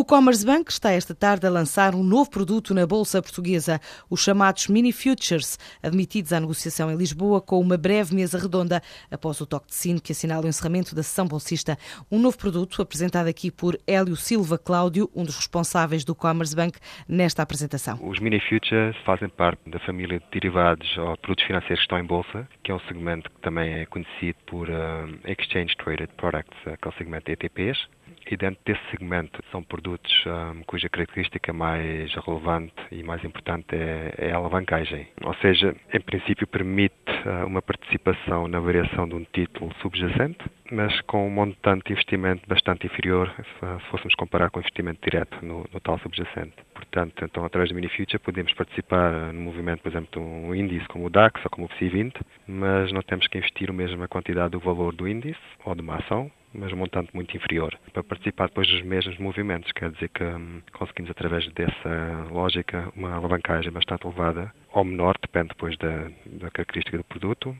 O Commerce Bank está esta tarde a lançar um novo produto na Bolsa Portuguesa, os chamados Mini Futures, admitidos à negociação em Lisboa com uma breve mesa redonda após o toque de sino que assinala o encerramento da sessão bolsista. Um novo produto apresentado aqui por Hélio Silva Cláudio, um dos responsáveis do Commerce Bank, nesta apresentação. Os Mini Futures fazem parte da família de derivados ou produtos financeiros que estão em Bolsa, que é um segmento que também é conhecido por uh, Exchange Traded Products, aquele segmento de ETPs e dentro desse segmento são produtos um, cuja característica mais relevante e mais importante é, é, a alavancagem. Ou seja, em princípio permite uh, uma participação na variação de um título subjacente, mas com um montante de investimento bastante inferior se fôssemos comparar com o investimento direto no, no tal subjacente. Portanto, então, através do MiniFuture podemos participar no movimento, por exemplo, de um índice como o DAX ou como o PSI20, mas não temos que investir a mesma quantidade do valor do índice ou de uma ação, mas um montante muito inferior, para participar depois dos mesmos movimentos. Quer dizer que hum, conseguimos, através dessa lógica, uma alavancagem bastante elevada, ou menor, depende depois da, da característica do produto,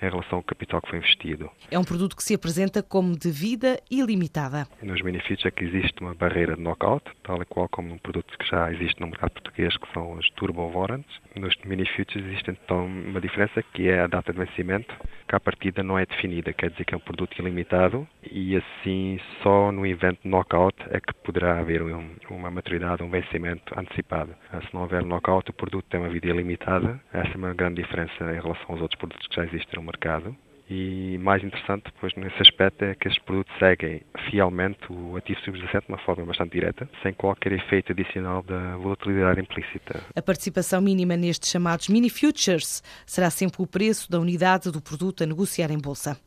em relação ao capital que foi investido. É um produto que se apresenta como de vida ilimitada. Nos benefícios é que existe uma barreira de knockout, tal e qual como um produto que já existe no mercado português, que são os turbo warrants. Nos benefícios existe então uma diferença que é a data de vencimento, que à partida não é definida, quer dizer que é um produto ilimitado e assim só no evento knockout é que poderá haver um, uma maturidade, um vencimento antecipado. Se não houver knockout, o produto tem uma vida ilimitada. Essa é uma grande diferença em relação aos outros produtos que já existem no mercado. E mais interessante, depois, nesse aspecto, é que estes produtos seguem fielmente o ativo subjacente de uma forma bastante direta, sem qualquer efeito adicional da volatilidade implícita. A participação mínima nestes chamados mini futures será sempre o preço da unidade do produto a negociar em bolsa.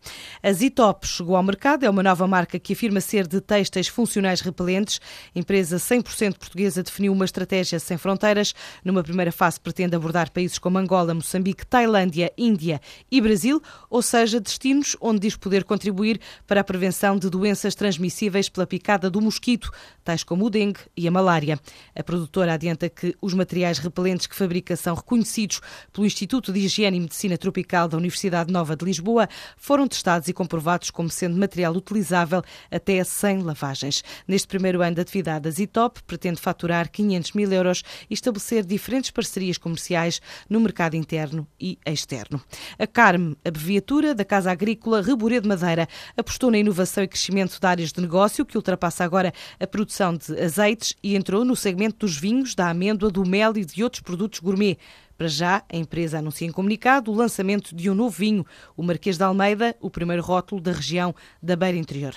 A Zitop chegou ao mercado, é uma nova marca que afirma ser de têxteis funcionais repelentes. A empresa 100% portuguesa definiu uma estratégia sem fronteiras. Numa primeira fase, pretende abordar países como Angola, Moçambique, Tailândia, Índia e Brasil, ou seja, seja, destinos onde diz poder contribuir para a prevenção de doenças transmissíveis pela picada do mosquito, tais como o dengue e a malária. A produtora adianta que os materiais repelentes que fabrica são reconhecidos pelo Instituto de Higiene e Medicina Tropical da Universidade Nova de Lisboa, foram testados e comprovados como sendo material utilizável até 100 lavagens. Neste primeiro ano de atividade, a Zitop pretende faturar 500 mil euros e estabelecer diferentes parcerias comerciais no mercado interno e externo. A Carme, a beviatura da Casa Agrícola Reborê de Madeira apostou na inovação e crescimento de áreas de negócio, que ultrapassa agora a produção de azeites e entrou no segmento dos vinhos, da amêndoa, do mel e de outros produtos gourmet. Para já, a empresa anuncia em comunicado o lançamento de um novo vinho, o Marquês de Almeida, o primeiro rótulo da região da Beira Interior.